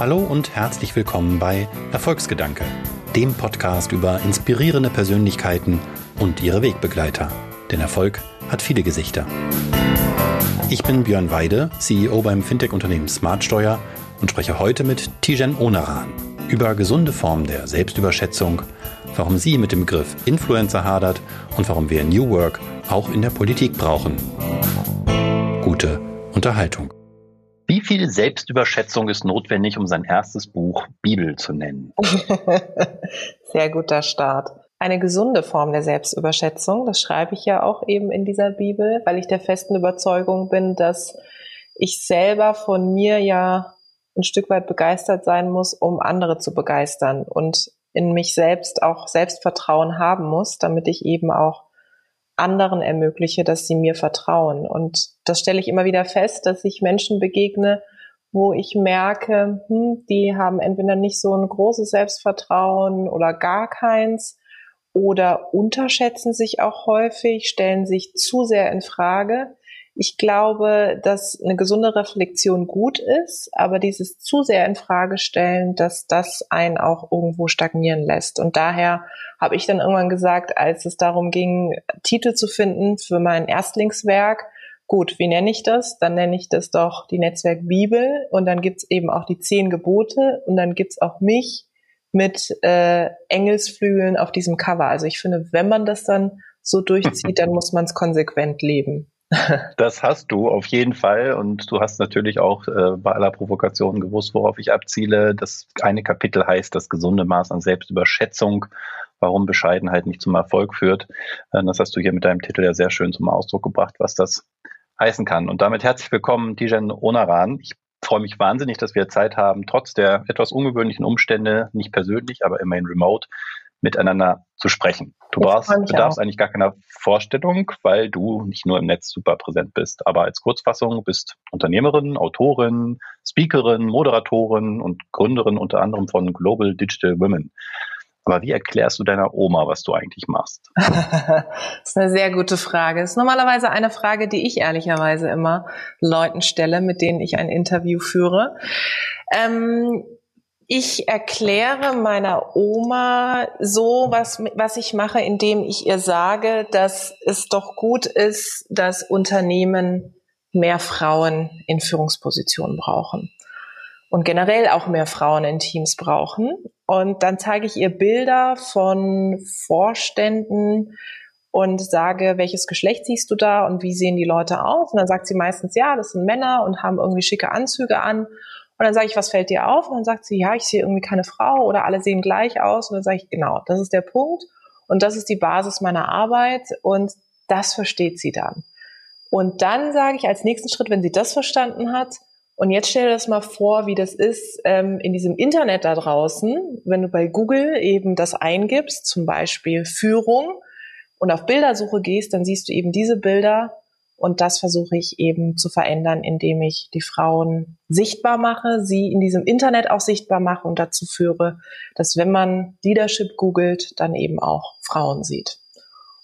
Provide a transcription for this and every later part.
Hallo und herzlich willkommen bei Erfolgsgedanke, dem Podcast über inspirierende Persönlichkeiten und ihre Wegbegleiter. Denn Erfolg hat viele Gesichter. Ich bin Björn Weide, CEO beim Fintech-Unternehmen Smartsteuer und spreche heute mit Tijen Onaran über gesunde Formen der Selbstüberschätzung, warum sie mit dem Begriff Influencer hadert und warum wir New Work auch in der Politik brauchen. Gute Unterhaltung. Wie viel Selbstüberschätzung ist notwendig, um sein erstes Buch Bibel zu nennen? Sehr guter Start. Eine gesunde Form der Selbstüberschätzung, das schreibe ich ja auch eben in dieser Bibel, weil ich der festen Überzeugung bin, dass ich selber von mir ja ein Stück weit begeistert sein muss, um andere zu begeistern und in mich selbst auch Selbstvertrauen haben muss, damit ich eben auch anderen ermögliche, dass sie mir vertrauen. Und das stelle ich immer wieder fest, dass ich Menschen begegne, wo ich merke, hm, die haben entweder nicht so ein großes Selbstvertrauen oder gar keins oder unterschätzen sich auch häufig, stellen sich zu sehr in Frage. Ich glaube, dass eine gesunde Reflexion gut ist, aber dieses zu sehr in Frage stellen, dass das einen auch irgendwo stagnieren lässt. Und daher habe ich dann irgendwann gesagt, als es darum ging, Titel zu finden für mein Erstlingswerk, gut, wie nenne ich das? Dann nenne ich das doch die Netzwerk Bibel und dann gibt's eben auch die zehn Gebote und dann gibt's auch mich mit äh, Engelsflügeln auf diesem Cover. Also ich finde, wenn man das dann so durchzieht, dann muss man es konsequent leben. Das hast du auf jeden Fall und du hast natürlich auch äh, bei aller Provokation gewusst, worauf ich abziele. Das eine Kapitel heißt das gesunde Maß an Selbstüberschätzung, warum Bescheidenheit nicht zum Erfolg führt. Äh, das hast du hier mit deinem Titel ja sehr schön zum Ausdruck gebracht, was das heißen kann. Und damit herzlich willkommen, Tijen Onaran. Ich freue mich wahnsinnig, dass wir Zeit haben, trotz der etwas ungewöhnlichen Umstände, nicht persönlich, aber immerhin remote, miteinander zu sprechen. Du brauchst, bedarfst eigentlich gar keiner Vorstellung, weil du nicht nur im Netz super präsent bist, aber als Kurzfassung bist Unternehmerin, Autorin, Speakerin, Moderatorin und Gründerin unter anderem von Global Digital Women. Aber wie erklärst du deiner Oma, was du eigentlich machst? das ist eine sehr gute Frage. Das ist normalerweise eine Frage, die ich ehrlicherweise immer Leuten stelle, mit denen ich ein Interview führe. Ähm, ich erkläre meiner Oma so, was, was ich mache, indem ich ihr sage, dass es doch gut ist, dass Unternehmen mehr Frauen in Führungspositionen brauchen und generell auch mehr Frauen in Teams brauchen. Und dann zeige ich ihr Bilder von Vorständen und sage, welches Geschlecht siehst du da und wie sehen die Leute aus? Und dann sagt sie meistens, ja, das sind Männer und haben irgendwie schicke Anzüge an. Und dann sage ich, was fällt dir auf? Und dann sagt sie, ja, ich sehe irgendwie keine Frau oder alle sehen gleich aus. Und dann sage ich, genau, das ist der Punkt. Und das ist die Basis meiner Arbeit. Und das versteht sie dann. Und dann sage ich als nächsten Schritt, wenn sie das verstanden hat, und jetzt stell dir das mal vor, wie das ist ähm, in diesem Internet da draußen, wenn du bei Google eben das eingibst, zum Beispiel Führung, und auf Bildersuche gehst, dann siehst du eben diese Bilder und das versuche ich eben zu verändern, indem ich die Frauen sichtbar mache, sie in diesem Internet auch sichtbar mache und dazu führe, dass wenn man Leadership googelt, dann eben auch Frauen sieht.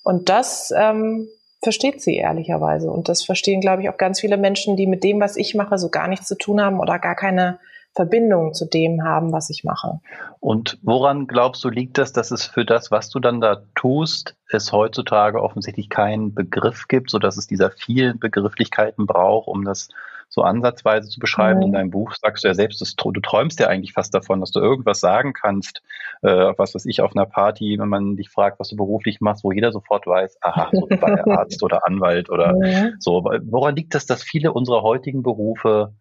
Und das ähm, versteht sie ehrlicherweise. Und das verstehen, glaube ich, auch ganz viele Menschen, die mit dem, was ich mache, so gar nichts zu tun haben oder gar keine Verbindung zu dem haben, was ich mache. Und woran glaubst du, liegt das, dass es für das, was du dann da tust, es heutzutage offensichtlich keinen Begriff gibt, sodass es dieser vielen Begrifflichkeiten braucht, um das so ansatzweise zu beschreiben. Mhm. In deinem Buch sagst du ja selbst, dass, du träumst ja eigentlich fast davon, dass du irgendwas sagen kannst, äh, was weiß ich, auf einer Party, wenn man dich fragt, was du beruflich machst, wo jeder sofort weiß, aha, so bei Arzt oder Anwalt oder mhm. so. Woran liegt das, dass viele unserer heutigen Berufe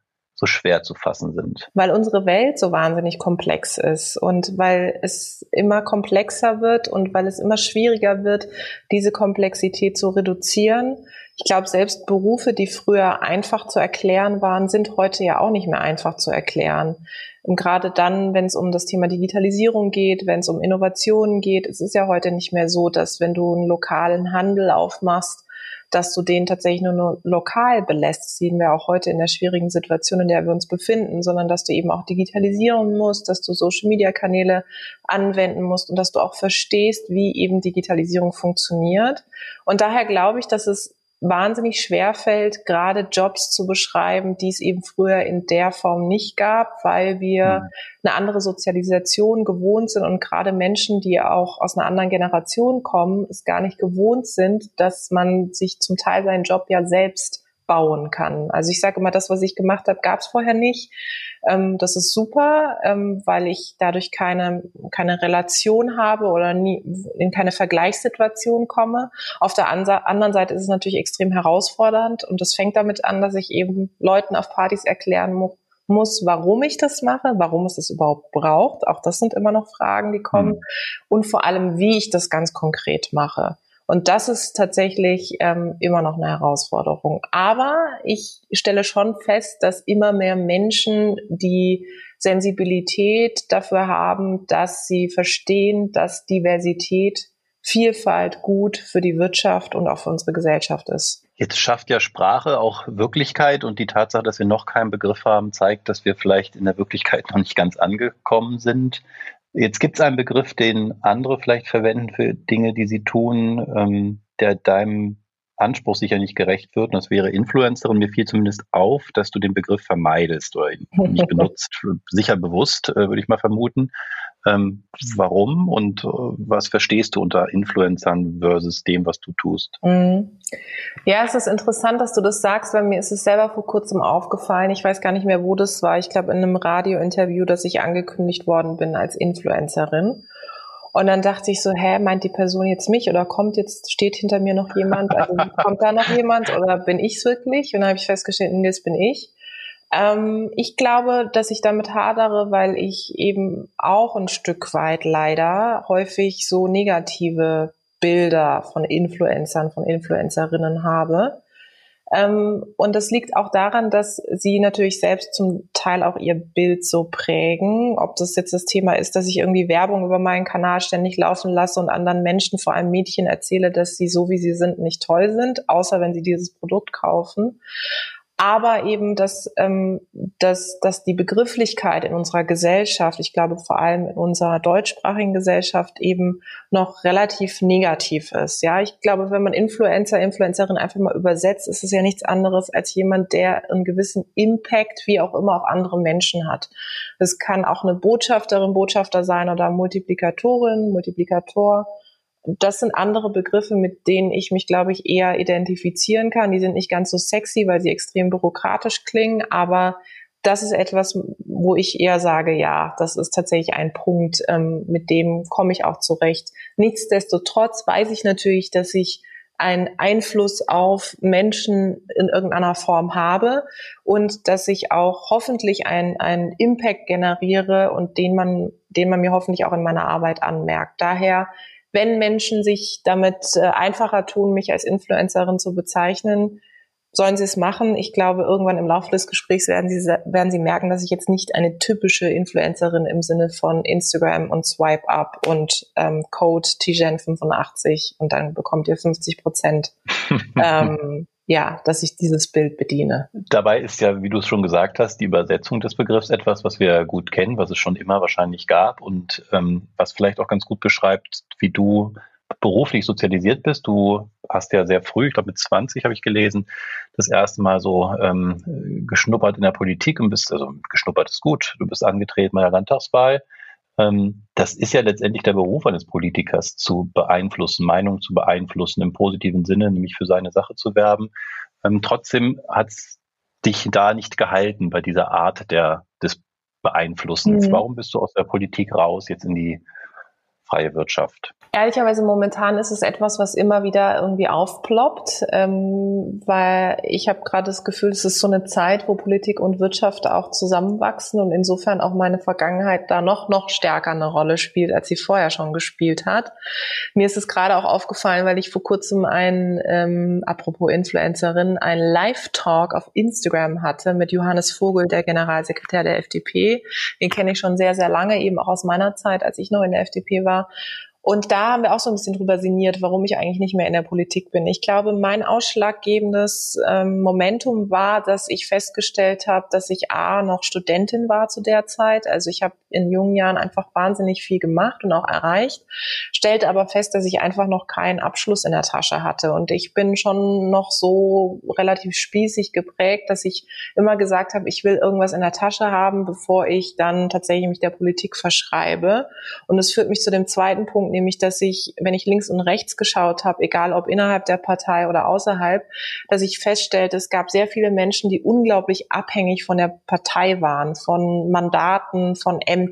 so schwer zu fassen sind? Weil unsere Welt so wahnsinnig komplex ist und weil es immer komplexer wird und weil es immer schwieriger wird, diese Komplexität zu reduzieren. Ich glaube, selbst Berufe, die früher einfach zu erklären waren, sind heute ja auch nicht mehr einfach zu erklären. Und gerade dann, wenn es um das Thema Digitalisierung geht, wenn es um Innovationen geht, es ist ja heute nicht mehr so, dass wenn du einen lokalen Handel aufmachst, dass du den tatsächlich nur lokal belässt. Das sehen wir auch heute in der schwierigen Situation, in der wir uns befinden, sondern dass du eben auch digitalisieren musst, dass du Social-Media-Kanäle anwenden musst und dass du auch verstehst, wie eben Digitalisierung funktioniert. Und daher glaube ich, dass es wahnsinnig schwer fällt, gerade Jobs zu beschreiben, die es eben früher in der Form nicht gab, weil wir mhm. eine andere Sozialisation gewohnt sind und gerade Menschen, die auch aus einer anderen Generation kommen, es gar nicht gewohnt sind, dass man sich zum Teil seinen Job ja selbst bauen kann. Also ich sage immer, das, was ich gemacht habe, gab es vorher nicht. Ähm, das ist super, ähm, weil ich dadurch keine, keine Relation habe oder nie in keine Vergleichssituation komme. Auf der anderen Seite ist es natürlich extrem herausfordernd und das fängt damit an, dass ich eben Leuten auf Partys erklären muss, muss, warum ich das mache, warum es es überhaupt braucht. Auch das sind immer noch Fragen, die kommen. Mhm. Und vor allem, wie ich das ganz konkret mache. Und das ist tatsächlich ähm, immer noch eine Herausforderung. Aber ich stelle schon fest, dass immer mehr Menschen die Sensibilität dafür haben, dass sie verstehen, dass Diversität, Vielfalt gut für die Wirtschaft und auch für unsere Gesellschaft ist. Jetzt schafft ja Sprache auch Wirklichkeit und die Tatsache, dass wir noch keinen Begriff haben, zeigt, dass wir vielleicht in der Wirklichkeit noch nicht ganz angekommen sind. Jetzt gibt es einen Begriff, den andere vielleicht verwenden für Dinge, die sie tun, ähm, der deinem Anspruch sicher nicht gerecht wird. Und das wäre Influencerin. Mir fiel zumindest auf, dass du den Begriff vermeidest oder ihn nicht benutzt. Sicher bewusst, äh, würde ich mal vermuten. Ähm, warum und äh, was verstehst du unter Influencern versus dem, was du tust? Mhm. Ja, es ist interessant, dass du das sagst, weil mir ist es selber vor kurzem aufgefallen. Ich weiß gar nicht mehr, wo das war. Ich glaube, in einem Radiointerview, dass ich angekündigt worden bin als Influencerin. Und dann dachte ich so, hä, meint die Person jetzt mich oder kommt jetzt, steht hinter mir noch jemand? Also kommt da noch jemand oder bin ich's wirklich? Und dann habe ich festgestellt, nee, das bin ich. Ähm, ich glaube, dass ich damit hadere, weil ich eben auch ein Stück weit leider häufig so negative Bilder von Influencern, von Influencerinnen habe. Ähm, und das liegt auch daran, dass sie natürlich selbst zum Teil auch ihr Bild so prägen. Ob das jetzt das Thema ist, dass ich irgendwie Werbung über meinen Kanal ständig laufen lasse und anderen Menschen, vor allem Mädchen, erzähle, dass sie so wie sie sind nicht toll sind, außer wenn sie dieses Produkt kaufen aber eben, dass, ähm, dass, dass die Begrifflichkeit in unserer Gesellschaft, ich glaube vor allem in unserer deutschsprachigen Gesellschaft eben noch relativ negativ ist. Ja, ich glaube, wenn man Influencer, Influencerin einfach mal übersetzt, ist es ja nichts anderes als jemand, der einen gewissen Impact, wie auch immer, auf andere Menschen hat. Es kann auch eine Botschafterin, Botschafter sein oder Multiplikatorin, Multiplikator das sind andere Begriffe, mit denen ich mich, glaube ich, eher identifizieren kann. Die sind nicht ganz so sexy, weil sie extrem bürokratisch klingen, aber das ist etwas, wo ich eher sage, ja, das ist tatsächlich ein Punkt, ähm, mit dem komme ich auch zurecht. Nichtsdestotrotz weiß ich natürlich, dass ich einen Einfluss auf Menschen in irgendeiner Form habe und dass ich auch hoffentlich einen, einen Impact generiere und den man, den man mir hoffentlich auch in meiner Arbeit anmerkt. Daher wenn Menschen sich damit äh, einfacher tun, mich als Influencerin zu bezeichnen, sollen sie es machen. Ich glaube, irgendwann im Laufe des Gesprächs werden sie, werden sie merken, dass ich jetzt nicht eine typische Influencerin im Sinne von Instagram und Swipe Up und ähm, Code TGen85 und dann bekommt ihr 50 Prozent ähm, ja, dass ich dieses Bild bediene. Dabei ist ja, wie du es schon gesagt hast, die Übersetzung des Begriffs etwas, was wir gut kennen, was es schon immer wahrscheinlich gab und ähm, was vielleicht auch ganz gut beschreibt, wie du beruflich sozialisiert bist. Du hast ja sehr früh, ich glaube mit 20 habe ich gelesen, das erste Mal so ähm, geschnuppert in der Politik und bist, also geschnuppert ist gut, du bist angetreten bei der Landtagswahl. Ähm, das ist ja letztendlich der Beruf eines Politikers, zu beeinflussen, Meinungen zu beeinflussen, im positiven Sinne, nämlich für seine Sache zu werben. Ähm, trotzdem hat es dich da nicht gehalten bei dieser Art der, des Beeinflussens. Mhm. Warum bist du aus der Politik raus, jetzt in die freie Wirtschaft? Ehrlicherweise momentan ist es etwas, was immer wieder irgendwie aufploppt, ähm, weil ich habe gerade das Gefühl, es ist so eine Zeit, wo Politik und Wirtschaft auch zusammenwachsen und insofern auch meine Vergangenheit da noch noch stärker eine Rolle spielt, als sie vorher schon gespielt hat. Mir ist es gerade auch aufgefallen, weil ich vor kurzem ein, ähm, apropos Influencerin, ein Live-Talk auf Instagram hatte mit Johannes Vogel, der Generalsekretär der FDP. Den kenne ich schon sehr, sehr lange, eben auch aus meiner Zeit, als ich noch in der FDP war. Und da haben wir auch so ein bisschen drüber sinniert, warum ich eigentlich nicht mehr in der Politik bin. Ich glaube, mein ausschlaggebendes ähm, Momentum war, dass ich festgestellt habe, dass ich A noch Studentin war zu der Zeit. Also ich habe in jungen Jahren einfach wahnsinnig viel gemacht und auch erreicht, stellte aber fest, dass ich einfach noch keinen Abschluss in der Tasche hatte. Und ich bin schon noch so relativ spießig geprägt, dass ich immer gesagt habe, ich will irgendwas in der Tasche haben, bevor ich dann tatsächlich mich der Politik verschreibe. Und es führt mich zu dem zweiten Punkt, nämlich, dass ich, wenn ich links und rechts geschaut habe, egal ob innerhalb der Partei oder außerhalb, dass ich feststellte, es gab sehr viele Menschen, die unglaublich abhängig von der Partei waren, von Mandaten, von Ämtern.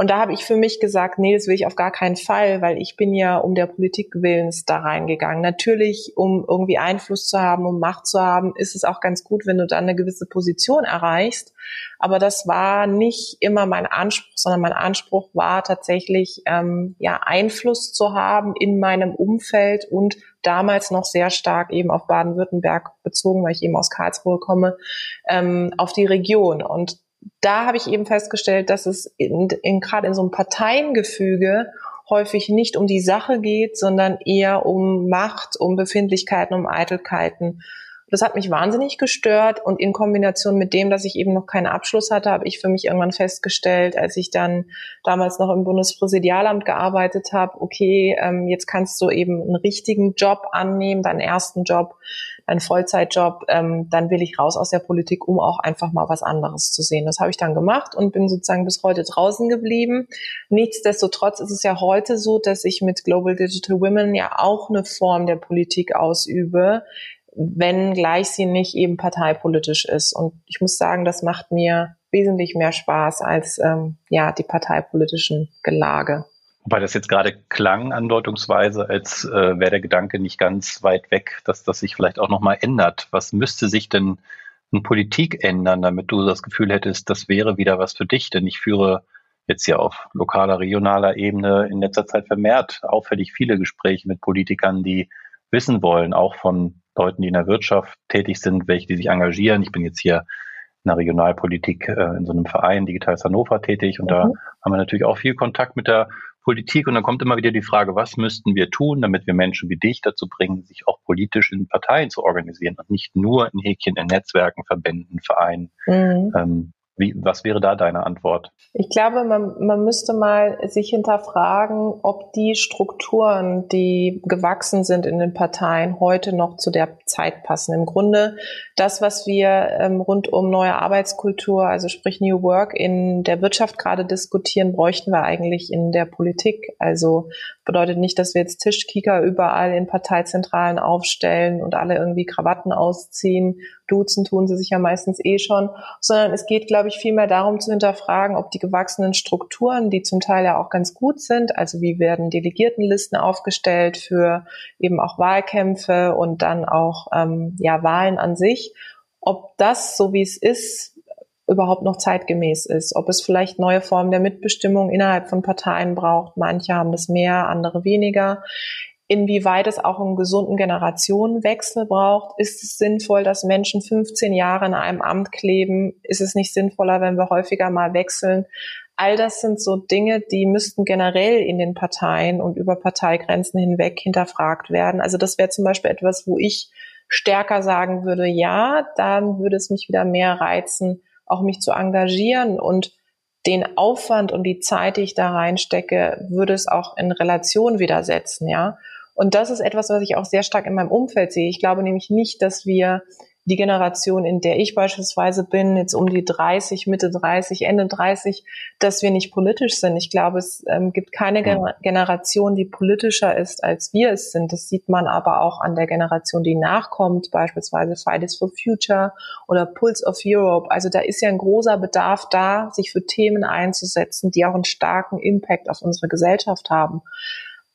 Und da habe ich für mich gesagt, nee, das will ich auf gar keinen Fall, weil ich bin ja um der Politik willens da reingegangen. Natürlich, um irgendwie Einfluss zu haben, um Macht zu haben, ist es auch ganz gut, wenn du dann eine gewisse Position erreichst. Aber das war nicht immer mein Anspruch, sondern mein Anspruch war tatsächlich, ähm, ja, Einfluss zu haben in meinem Umfeld und damals noch sehr stark eben auf Baden-Württemberg bezogen, weil ich eben aus Karlsruhe komme, ähm, auf die Region. Und da habe ich eben festgestellt, dass es in, in, gerade in so einem Parteiengefüge häufig nicht um die Sache geht, sondern eher um Macht, um Befindlichkeiten, um Eitelkeiten. Das hat mich wahnsinnig gestört und in Kombination mit dem, dass ich eben noch keinen Abschluss hatte, habe ich für mich irgendwann festgestellt, als ich dann damals noch im Bundespräsidialamt gearbeitet habe, okay, ähm, jetzt kannst du eben einen richtigen Job annehmen, deinen ersten Job, einen Vollzeitjob, ähm, dann will ich raus aus der Politik, um auch einfach mal was anderes zu sehen. Das habe ich dann gemacht und bin sozusagen bis heute draußen geblieben. Nichtsdestotrotz ist es ja heute so, dass ich mit Global Digital Women ja auch eine Form der Politik ausübe, wenn gleich sie nicht eben parteipolitisch ist. Und ich muss sagen, das macht mir wesentlich mehr Spaß als ähm, ja die parteipolitischen Gelage. Wobei das jetzt gerade klang andeutungsweise, als äh, wäre der Gedanke nicht ganz weit weg, dass das sich vielleicht auch nochmal ändert. Was müsste sich denn in Politik ändern, damit du das Gefühl hättest, das wäre wieder was für dich? Denn ich führe jetzt ja auf lokaler, regionaler Ebene in letzter Zeit vermehrt auffällig viele Gespräche mit Politikern, die wissen wollen, auch von Leuten, die in der Wirtschaft tätig sind, welche, die sich engagieren. Ich bin jetzt hier in der Regionalpolitik äh, in so einem Verein Digitales Hannover tätig und mhm. da haben wir natürlich auch viel Kontakt mit der Politik und dann kommt immer wieder die Frage, was müssten wir tun, damit wir Menschen wie dich dazu bringen, sich auch politisch in Parteien zu organisieren und nicht nur in Häkchen, in Netzwerken, Verbänden, Vereinen. Mhm. Ähm, wie, was wäre da deine Antwort? Ich glaube, man, man müsste mal sich hinterfragen, ob die Strukturen, die gewachsen sind in den Parteien, heute noch zu der Zeit passen. Im Grunde das, was wir ähm, rund um neue Arbeitskultur, also sprich New Work in der Wirtschaft gerade diskutieren, bräuchten wir eigentlich in der Politik. Also bedeutet nicht, dass wir jetzt Tischkicker überall in Parteizentralen aufstellen und alle irgendwie Krawatten ausziehen. Duzen tun sie sich ja meistens eh schon, sondern es geht, glaube ich, vielmehr darum zu hinterfragen, ob die gewachsenen Strukturen, die zum Teil ja auch ganz gut sind, also wie werden Delegiertenlisten aufgestellt für eben auch Wahlkämpfe und dann auch ähm, ja Wahlen an sich, ob das, so wie es ist, überhaupt noch zeitgemäß ist, ob es vielleicht neue Formen der Mitbestimmung innerhalb von Parteien braucht. Manche haben das mehr, andere weniger. Inwieweit es auch einen gesunden Generationenwechsel braucht. Ist es sinnvoll, dass Menschen 15 Jahre in einem Amt kleben? Ist es nicht sinnvoller, wenn wir häufiger mal wechseln? All das sind so Dinge, die müssten generell in den Parteien und über Parteigrenzen hinweg hinterfragt werden. Also das wäre zum Beispiel etwas, wo ich stärker sagen würde, ja, dann würde es mich wieder mehr reizen, auch mich zu engagieren und den Aufwand und die Zeit, die ich da reinstecke, würde es auch in Relation wieder setzen, ja. Und das ist etwas, was ich auch sehr stark in meinem Umfeld sehe. Ich glaube nämlich nicht, dass wir die Generation, in der ich beispielsweise bin, jetzt um die 30, Mitte 30, Ende 30, dass wir nicht politisch sind. Ich glaube, es ähm, gibt keine Gen Generation, die politischer ist, als wir es sind. Das sieht man aber auch an der Generation, die nachkommt, beispielsweise Fridays for Future oder Pulse of Europe. Also da ist ja ein großer Bedarf da, sich für Themen einzusetzen, die auch einen starken Impact auf unsere Gesellschaft haben.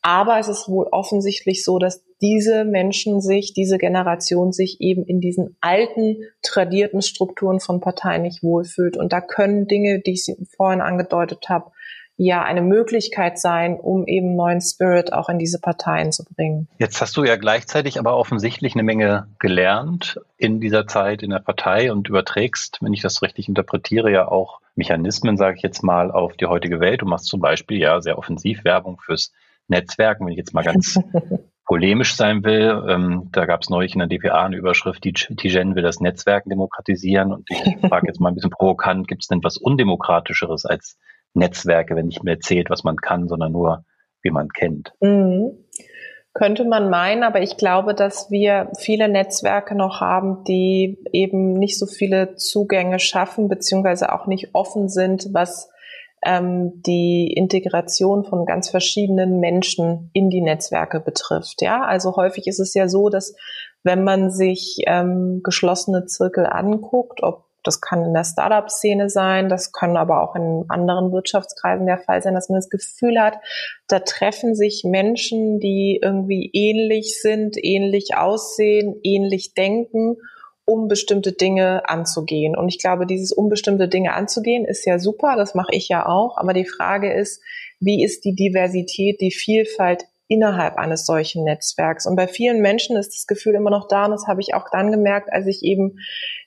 Aber es ist wohl offensichtlich so, dass diese Menschen sich, diese Generation sich eben in diesen alten, tradierten Strukturen von Parteien nicht wohlfühlt. Und da können Dinge, die ich vorhin angedeutet habe, ja eine Möglichkeit sein, um eben neuen Spirit auch in diese Parteien zu bringen. Jetzt hast du ja gleichzeitig aber offensichtlich eine Menge gelernt in dieser Zeit in der Partei und überträgst, wenn ich das richtig interpretiere, ja auch Mechanismen, sage ich jetzt mal, auf die heutige Welt. Du machst zum Beispiel ja sehr offensiv Werbung fürs Netzwerken, wenn ich jetzt mal ganz polemisch sein will. Ähm, da gab es neulich in der DPA eine Überschrift, die Tijen will das Netzwerken demokratisieren. Und ich frage jetzt mal ein bisschen provokant, gibt es denn was Undemokratischeres als Netzwerke, wenn nicht mehr zählt, was man kann, sondern nur, wie man kennt. Mhm. Könnte man meinen, aber ich glaube, dass wir viele Netzwerke noch haben, die eben nicht so viele Zugänge schaffen, beziehungsweise auch nicht offen sind, was ähm, die Integration von ganz verschiedenen Menschen in die Netzwerke betrifft. Ja, also häufig ist es ja so, dass wenn man sich ähm, geschlossene Zirkel anguckt, ob das kann in der Startup-Szene sein, das kann aber auch in anderen Wirtschaftskreisen der Fall sein, dass man das Gefühl hat, da treffen sich Menschen, die irgendwie ähnlich sind, ähnlich aussehen, ähnlich denken, um bestimmte Dinge anzugehen. Und ich glaube, dieses um bestimmte Dinge anzugehen ist ja super, das mache ich ja auch, aber die Frage ist, wie ist die Diversität, die Vielfalt innerhalb eines solchen Netzwerks. Und bei vielen Menschen ist das Gefühl immer noch da, und das habe ich auch dann gemerkt, als ich eben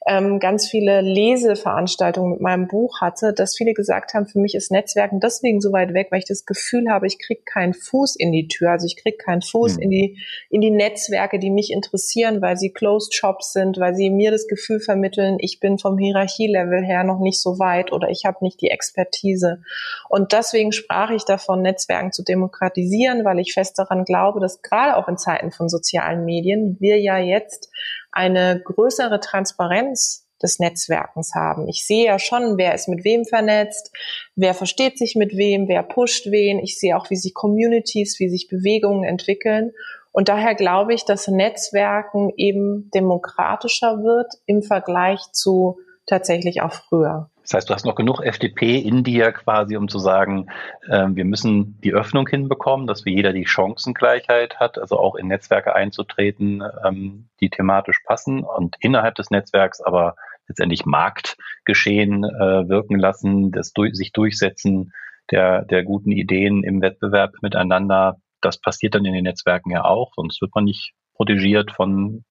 ähm, ganz viele Leseveranstaltungen mit meinem Buch hatte, dass viele gesagt haben, für mich ist Netzwerken deswegen so weit weg, weil ich das Gefühl habe, ich kriege keinen Fuß in die Tür. Also ich kriege keinen Fuß mhm. in die in die Netzwerke, die mich interessieren, weil sie Closed Shops sind, weil sie mir das Gefühl vermitteln, ich bin vom Hierarchielevel her noch nicht so weit oder ich habe nicht die Expertise. Und deswegen sprach ich davon, Netzwerken zu demokratisieren, weil ich fest daran glaube, dass gerade auch in Zeiten von sozialen Medien wir ja jetzt eine größere Transparenz des Netzwerkens haben. Ich sehe ja schon, wer ist mit wem vernetzt, wer versteht sich mit wem, wer pusht wen. Ich sehe auch, wie sich Communities, wie sich Bewegungen entwickeln. Und daher glaube ich, dass Netzwerken eben demokratischer wird im Vergleich zu tatsächlich auch früher. Das heißt, du hast noch genug FDP in dir quasi, um zu sagen, äh, wir müssen die Öffnung hinbekommen, dass wir jeder die Chancengleichheit hat, also auch in Netzwerke einzutreten, ähm, die thematisch passen und innerhalb des Netzwerks aber letztendlich Marktgeschehen äh, wirken lassen, das durch, sich durchsetzen der, der guten Ideen im Wettbewerb miteinander. Das passiert dann in den Netzwerken ja auch, sonst wird man nicht protegiert von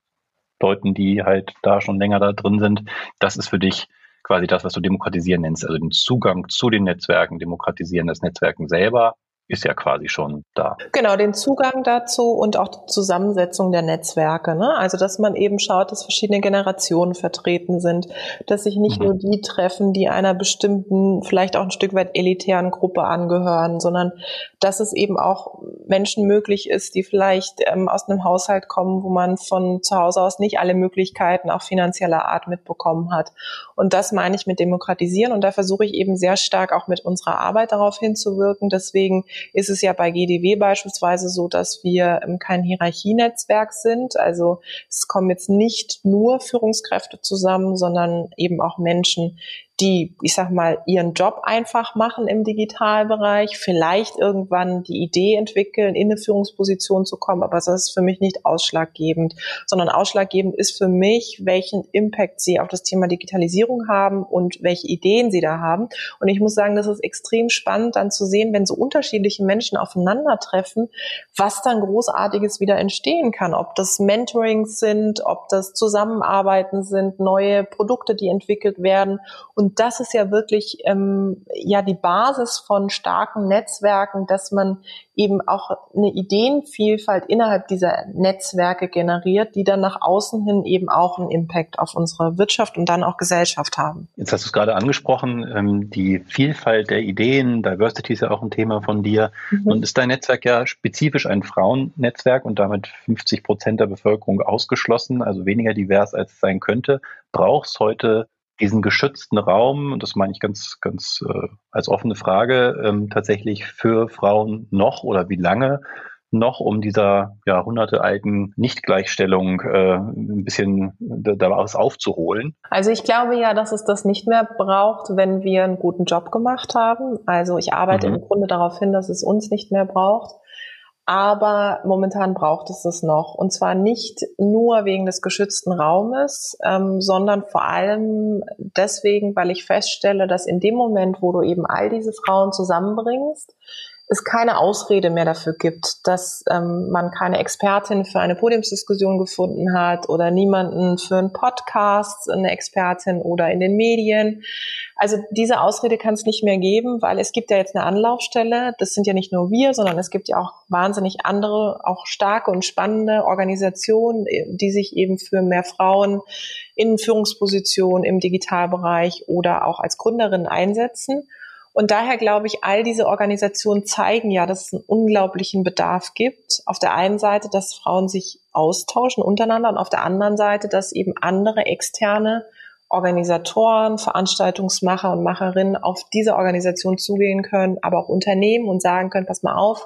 Leuten, die halt da schon länger da drin sind. Das ist für dich quasi das, was du demokratisieren nennst, also den Zugang zu den Netzwerken, demokratisieren das Netzwerken selber ist ja quasi schon da. Genau, den Zugang dazu und auch die Zusammensetzung der Netzwerke. Ne? Also, dass man eben schaut, dass verschiedene Generationen vertreten sind, dass sich nicht mhm. nur die treffen, die einer bestimmten, vielleicht auch ein Stück weit elitären Gruppe angehören, sondern dass es eben auch Menschen möglich ist, die vielleicht ähm, aus einem Haushalt kommen, wo man von zu Hause aus nicht alle Möglichkeiten auch finanzieller Art mitbekommen hat. Und das meine ich mit Demokratisieren. Und da versuche ich eben sehr stark auch mit unserer Arbeit darauf hinzuwirken. Deswegen ist es ja bei GDW beispielsweise so, dass wir ähm, kein Hierarchienetzwerk sind. Also es kommen jetzt nicht nur Führungskräfte zusammen, sondern eben auch Menschen, die, ich sag mal, ihren Job einfach machen im Digitalbereich, vielleicht irgendwann die Idee entwickeln, in eine Führungsposition zu kommen, aber das ist für mich nicht ausschlaggebend, sondern ausschlaggebend ist für mich, welchen Impact sie auf das Thema Digitalisierung haben und welche Ideen sie da haben. Und ich muss sagen, das ist extrem spannend dann zu sehen, wenn so unterschiedliche Menschen aufeinandertreffen, was dann Großartiges wieder entstehen kann, ob das Mentorings sind, ob das Zusammenarbeiten sind, neue Produkte, die entwickelt werden und und das ist ja wirklich ähm, ja die Basis von starken Netzwerken, dass man eben auch eine Ideenvielfalt innerhalb dieser Netzwerke generiert, die dann nach außen hin eben auch einen Impact auf unsere Wirtschaft und dann auch Gesellschaft haben. Jetzt hast du es gerade angesprochen, ähm, die Vielfalt der Ideen, Diversity ist ja auch ein Thema von dir. Mhm. Und ist dein Netzwerk ja spezifisch ein Frauennetzwerk und damit 50 Prozent der Bevölkerung ausgeschlossen, also weniger divers als es sein könnte, brauchst heute diesen geschützten Raum, und das meine ich ganz, ganz äh, als offene Frage, ähm, tatsächlich für Frauen noch oder wie lange noch, um dieser jahrhundertealten Nichtgleichstellung äh, ein bisschen daraus aufzuholen? Also ich glaube ja, dass es das nicht mehr braucht, wenn wir einen guten Job gemacht haben. Also ich arbeite mhm. im Grunde darauf hin, dass es uns nicht mehr braucht. Aber momentan braucht es das noch. Und zwar nicht nur wegen des geschützten Raumes, ähm, sondern vor allem deswegen, weil ich feststelle, dass in dem Moment, wo du eben all diese Frauen zusammenbringst, es keine Ausrede mehr dafür gibt, dass ähm, man keine Expertin für eine Podiumsdiskussion gefunden hat oder niemanden für einen Podcast, eine Expertin oder in den Medien. Also diese Ausrede kann es nicht mehr geben, weil es gibt ja jetzt eine Anlaufstelle. Das sind ja nicht nur wir, sondern es gibt ja auch wahnsinnig andere, auch starke und spannende Organisationen, die sich eben für mehr Frauen in Führungspositionen im Digitalbereich oder auch als Gründerin einsetzen. Und daher glaube ich, all diese Organisationen zeigen ja, dass es einen unglaublichen Bedarf gibt. Auf der einen Seite, dass Frauen sich austauschen untereinander und auf der anderen Seite, dass eben andere externe Organisatoren, Veranstaltungsmacher und Macherinnen auf diese Organisation zugehen können, aber auch Unternehmen und sagen können, pass mal auf,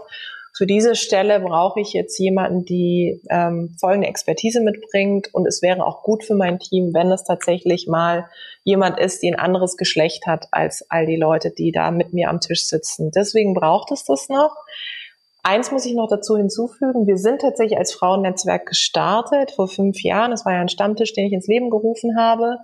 für diese Stelle brauche ich jetzt jemanden, die ähm, folgende Expertise mitbringt und es wäre auch gut für mein Team, wenn es tatsächlich mal jemand ist, die ein anderes Geschlecht hat als all die Leute, die da mit mir am Tisch sitzen. Deswegen braucht es das noch. Eins muss ich noch dazu hinzufügen. Wir sind tatsächlich als Frauennetzwerk gestartet vor fünf Jahren. Es war ja ein Stammtisch, den ich ins Leben gerufen habe.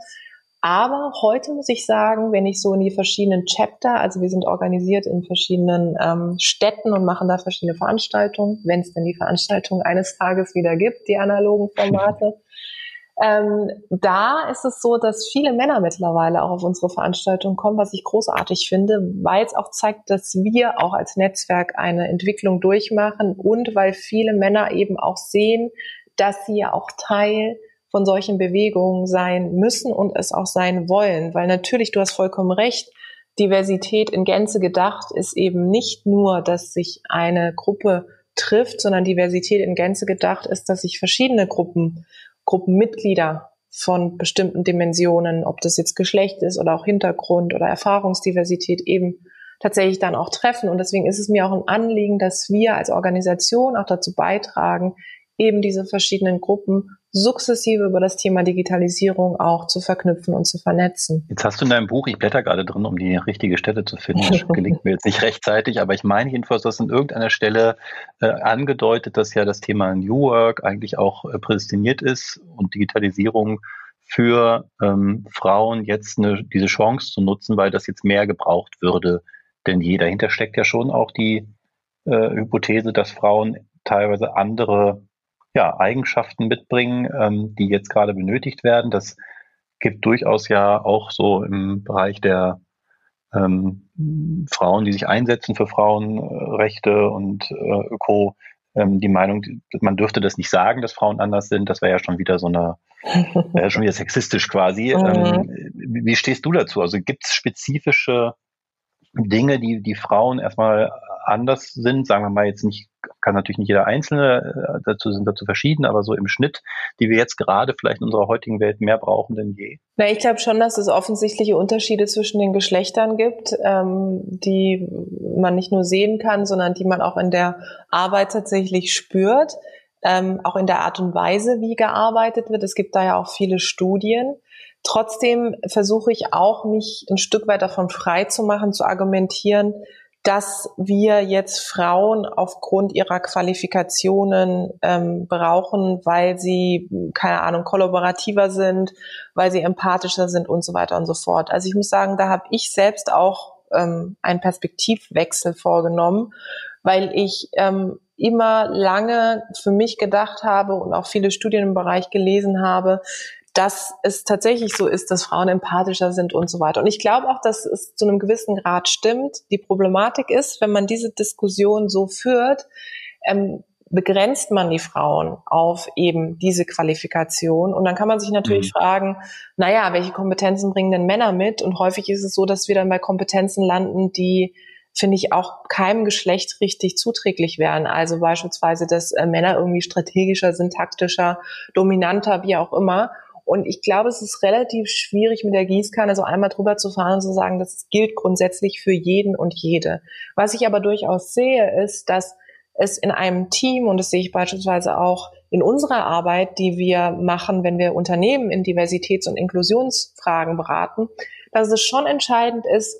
Aber heute muss ich sagen, wenn ich so in die verschiedenen Chapter, also wir sind organisiert in verschiedenen ähm, Städten und machen da verschiedene Veranstaltungen, wenn es denn die Veranstaltung eines Tages wieder gibt, die analogen Formate. ähm, da ist es so, dass viele Männer mittlerweile auch auf unsere Veranstaltung kommen, was ich großartig finde, weil es auch zeigt, dass wir auch als Netzwerk eine Entwicklung durchmachen und weil viele Männer eben auch sehen, dass sie ja auch Teil von solchen Bewegungen sein müssen und es auch sein wollen. Weil natürlich, du hast vollkommen recht, Diversität in Gänze gedacht ist eben nicht nur, dass sich eine Gruppe trifft, sondern Diversität in Gänze gedacht ist, dass sich verschiedene Gruppen, Gruppenmitglieder von bestimmten Dimensionen, ob das jetzt Geschlecht ist oder auch Hintergrund oder Erfahrungsdiversität eben tatsächlich dann auch treffen. Und deswegen ist es mir auch ein Anliegen, dass wir als Organisation auch dazu beitragen, eben diese verschiedenen Gruppen sukzessive über das Thema Digitalisierung auch zu verknüpfen und zu vernetzen. Jetzt hast du in deinem Buch, ich blätter gerade drin, um die richtige Stelle zu finden, das gelingt mir jetzt nicht rechtzeitig, aber ich meine jedenfalls, du hast an irgendeiner Stelle äh, angedeutet, dass ja das Thema New Work eigentlich auch äh, prädestiniert ist und Digitalisierung für ähm, Frauen jetzt eine, diese Chance zu nutzen, weil das jetzt mehr gebraucht würde denn je. Dahinter steckt ja schon auch die äh, Hypothese, dass Frauen teilweise andere ja, Eigenschaften mitbringen, ähm, die jetzt gerade benötigt werden. Das gibt durchaus ja auch so im Bereich der ähm, Frauen, die sich einsetzen für Frauenrechte und äh, Öko, ähm, die Meinung, man dürfte das nicht sagen, dass Frauen anders sind. Das wäre ja schon wieder so eine, wäre schon wieder sexistisch quasi. Mhm. Ähm, wie stehst du dazu? Also gibt es spezifische Dinge, die die Frauen erstmal anders sind, sagen wir mal jetzt nicht, kann natürlich nicht jeder Einzelne, äh, dazu sind dazu verschieden, aber so im Schnitt, die wir jetzt gerade vielleicht in unserer heutigen Welt mehr brauchen denn je? Na, ich glaube schon, dass es offensichtliche Unterschiede zwischen den Geschlechtern gibt, ähm, die man nicht nur sehen kann, sondern die man auch in der Arbeit tatsächlich spürt, ähm, auch in der Art und Weise, wie gearbeitet wird. Es gibt da ja auch viele Studien. Trotzdem versuche ich auch, mich ein Stück weit davon frei zu machen, zu argumentieren, dass wir jetzt Frauen aufgrund ihrer Qualifikationen ähm, brauchen, weil sie, keine Ahnung, kollaborativer sind, weil sie empathischer sind und so weiter und so fort. Also ich muss sagen, da habe ich selbst auch ähm, einen Perspektivwechsel vorgenommen, weil ich ähm, immer lange für mich gedacht habe und auch viele Studien im Bereich gelesen habe, dass es tatsächlich so ist, dass Frauen empathischer sind und so weiter. Und ich glaube auch, dass es zu einem gewissen Grad stimmt. Die Problematik ist, wenn man diese Diskussion so führt, ähm, begrenzt man die Frauen auf eben diese Qualifikation. Und dann kann man sich natürlich mhm. fragen, naja, welche Kompetenzen bringen denn Männer mit? Und häufig ist es so, dass wir dann bei Kompetenzen landen, die finde ich auch keinem Geschlecht richtig zuträglich wären. Also beispielsweise, dass äh, Männer irgendwie strategischer sind, taktischer, dominanter, wie auch immer. Und ich glaube, es ist relativ schwierig, mit der Gießkanne so einmal drüber zu fahren und zu sagen, das gilt grundsätzlich für jeden und jede. Was ich aber durchaus sehe, ist, dass es in einem Team, und das sehe ich beispielsweise auch in unserer Arbeit, die wir machen, wenn wir Unternehmen in Diversitäts- und Inklusionsfragen beraten, dass es schon entscheidend ist,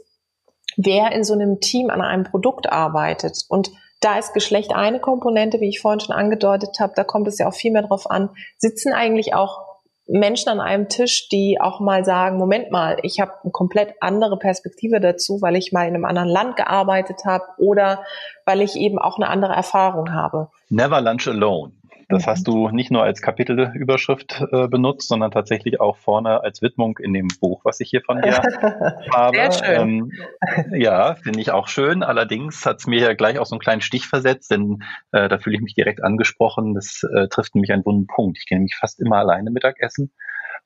wer in so einem Team an einem Produkt arbeitet. Und da ist Geschlecht eine Komponente, wie ich vorhin schon angedeutet habe. Da kommt es ja auch viel mehr drauf an. Sitzen eigentlich auch Menschen an einem Tisch, die auch mal sagen, Moment mal, ich habe eine komplett andere Perspektive dazu, weil ich mal in einem anderen Land gearbeitet habe oder weil ich eben auch eine andere Erfahrung habe. Never lunch alone. Das hast du nicht nur als Kapitelüberschrift äh, benutzt, sondern tatsächlich auch vorne als Widmung in dem Buch, was ich hier von dir habe. Sehr schön. Ähm, ja, finde ich auch schön. Allerdings hat es mir ja gleich auch so einen kleinen Stich versetzt, denn äh, da fühle ich mich direkt angesprochen. Das äh, trifft nämlich einen wunden Punkt. Ich gehe nämlich fast immer alleine Mittagessen.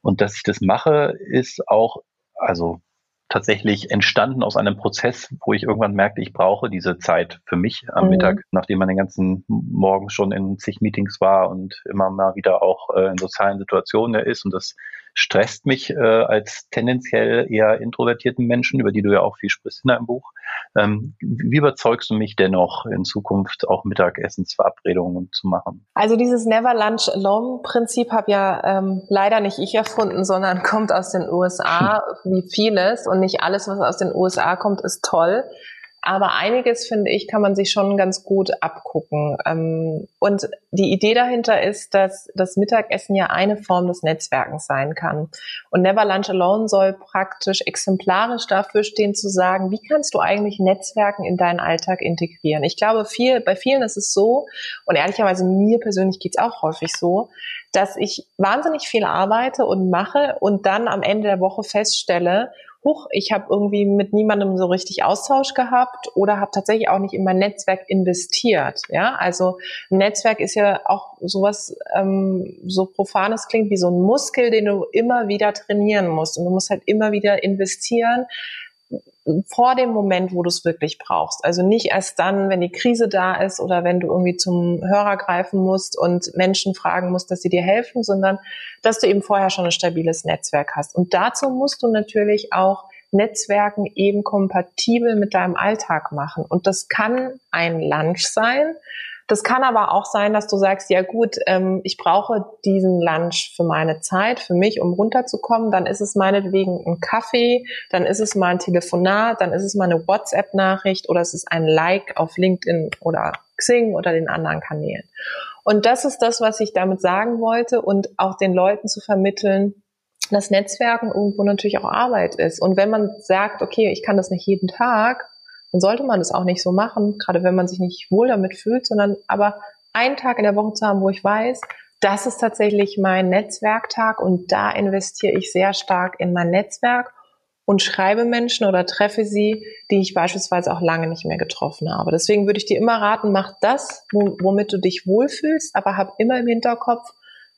Und dass ich das mache, ist auch, also tatsächlich entstanden aus einem Prozess, wo ich irgendwann merkte, ich brauche diese Zeit für mich am mhm. Mittag, nachdem man den ganzen Morgen schon in zig Meetings war und immer mal wieder auch äh, in sozialen Situationen ist. Und das stresst mich äh, als tendenziell eher introvertierten Menschen, über die du ja auch viel sprichst in deinem Buch. Ähm, wie überzeugst du mich dennoch in Zukunft auch Mittagessensverabredungen zu machen? Also dieses Never Lunch Alone Prinzip habe ja ähm, leider nicht ich erfunden, sondern kommt aus den USA, wie vieles. Und nicht alles, was aus den USA kommt, ist toll. Aber einiges, finde ich, kann man sich schon ganz gut abgucken. Ähm, und die Idee dahinter ist, dass das Mittagessen ja eine Form des Netzwerkens sein kann. Und Never Lunch Alone soll praktisch exemplarisch dafür stehen, zu sagen, wie kannst du eigentlich Netzwerken in deinen Alltag integrieren? Ich glaube, viel, bei vielen ist es so, und ehrlicherweise mir persönlich geht's auch häufig so, dass ich wahnsinnig viel arbeite und mache und dann am Ende der Woche feststelle, huch, ich habe irgendwie mit niemandem so richtig Austausch gehabt oder habe tatsächlich auch nicht in mein Netzwerk investiert. Ja, also ein Netzwerk ist ja auch sowas ähm, so profanes klingt wie so ein Muskel, den du immer wieder trainieren musst und du musst halt immer wieder investieren vor dem Moment, wo du es wirklich brauchst. Also nicht erst dann, wenn die Krise da ist oder wenn du irgendwie zum Hörer greifen musst und Menschen fragen musst, dass sie dir helfen, sondern dass du eben vorher schon ein stabiles Netzwerk hast. Und dazu musst du natürlich auch Netzwerken eben kompatibel mit deinem Alltag machen. Und das kann ein Lunch sein, das kann aber auch sein, dass du sagst, ja gut, ähm, ich brauche diesen Lunch für meine Zeit, für mich, um runterzukommen. Dann ist es meinetwegen ein Kaffee, dann ist es mal ein Telefonat, dann ist es mal eine WhatsApp-Nachricht oder es ist ein Like auf LinkedIn oder Xing oder den anderen Kanälen. Und das ist das, was ich damit sagen wollte und auch den Leuten zu vermitteln, dass Netzwerken irgendwo natürlich auch Arbeit ist. Und wenn man sagt, okay, ich kann das nicht jeden Tag, dann sollte man das auch nicht so machen, gerade wenn man sich nicht wohl damit fühlt, sondern aber einen Tag in der Woche zu haben, wo ich weiß, das ist tatsächlich mein Netzwerktag und da investiere ich sehr stark in mein Netzwerk und schreibe Menschen oder treffe sie, die ich beispielsweise auch lange nicht mehr getroffen habe. Deswegen würde ich dir immer raten, mach das, womit du dich wohlfühlst, aber hab immer im Hinterkopf,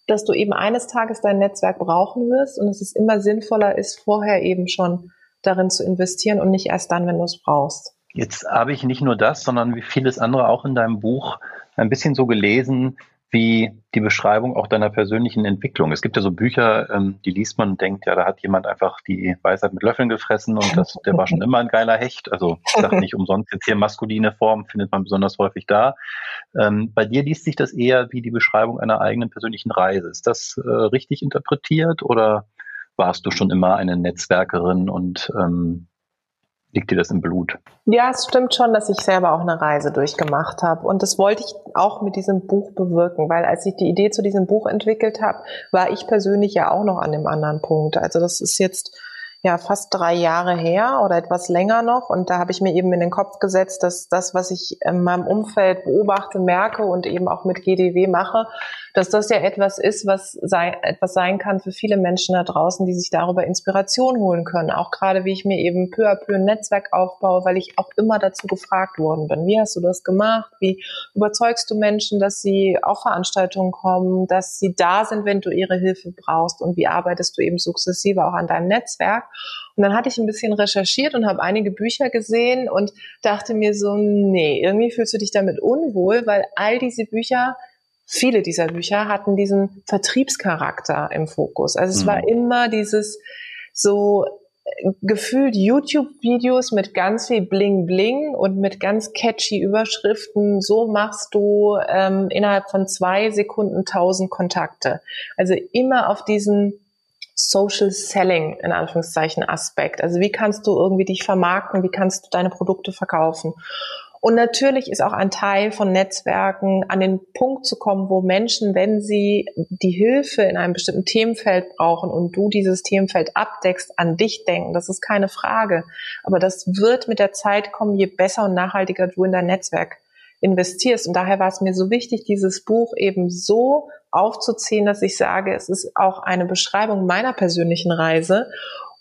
dass du eben eines Tages dein Netzwerk brauchen wirst und dass es immer sinnvoller ist, vorher eben schon darin zu investieren und nicht erst dann, wenn du es brauchst. Jetzt habe ich nicht nur das, sondern wie vieles andere auch in deinem Buch ein bisschen so gelesen, wie die Beschreibung auch deiner persönlichen Entwicklung. Es gibt ja so Bücher, ähm, die liest man und denkt, ja, da hat jemand einfach die Weisheit mit Löffeln gefressen und das, der war schon immer ein geiler Hecht. Also ich sage nicht umsonst jetzt hier maskuline Form findet man besonders häufig da. Ähm, bei dir liest sich das eher wie die Beschreibung einer eigenen persönlichen Reise. Ist das äh, richtig interpretiert oder warst du schon immer eine Netzwerkerin und ähm, liegt dir das im Blut? Ja, es stimmt schon, dass ich selber auch eine Reise durchgemacht habe. Und das wollte ich auch mit diesem Buch bewirken, weil als ich die Idee zu diesem Buch entwickelt habe, war ich persönlich ja auch noch an dem anderen Punkt. Also das ist jetzt ja fast drei Jahre her oder etwas länger noch. Und da habe ich mir eben in den Kopf gesetzt, dass das, was ich in meinem Umfeld beobachte, merke und eben auch mit GDW mache, dass das ja etwas ist, was sei, etwas sein kann für viele Menschen da draußen, die sich darüber Inspiration holen können. Auch gerade wie ich mir eben peu à peu ein Netzwerk aufbaue, weil ich auch immer dazu gefragt worden bin. Wie hast du das gemacht? Wie überzeugst du Menschen, dass sie auf Veranstaltungen kommen, dass sie da sind, wenn du ihre Hilfe brauchst? Und wie arbeitest du eben sukzessive auch an deinem Netzwerk? Und dann hatte ich ein bisschen recherchiert und habe einige Bücher gesehen und dachte mir so, nee, irgendwie fühlst du dich damit unwohl, weil all diese Bücher viele dieser Bücher hatten diesen Vertriebscharakter im Fokus. Also es mhm. war immer dieses so äh, gefühlt YouTube-Videos mit ganz viel Bling Bling und mit ganz catchy Überschriften. So machst du ähm, innerhalb von zwei Sekunden tausend Kontakte. Also immer auf diesen Social Selling in Anführungszeichen Aspekt. Also wie kannst du irgendwie dich vermarkten? Wie kannst du deine Produkte verkaufen? Und natürlich ist auch ein Teil von Netzwerken an den Punkt zu kommen, wo Menschen, wenn sie die Hilfe in einem bestimmten Themenfeld brauchen und du dieses Themenfeld abdeckst, an dich denken. Das ist keine Frage. Aber das wird mit der Zeit kommen, je besser und nachhaltiger du in dein Netzwerk investierst. Und daher war es mir so wichtig, dieses Buch eben so aufzuziehen, dass ich sage, es ist auch eine Beschreibung meiner persönlichen Reise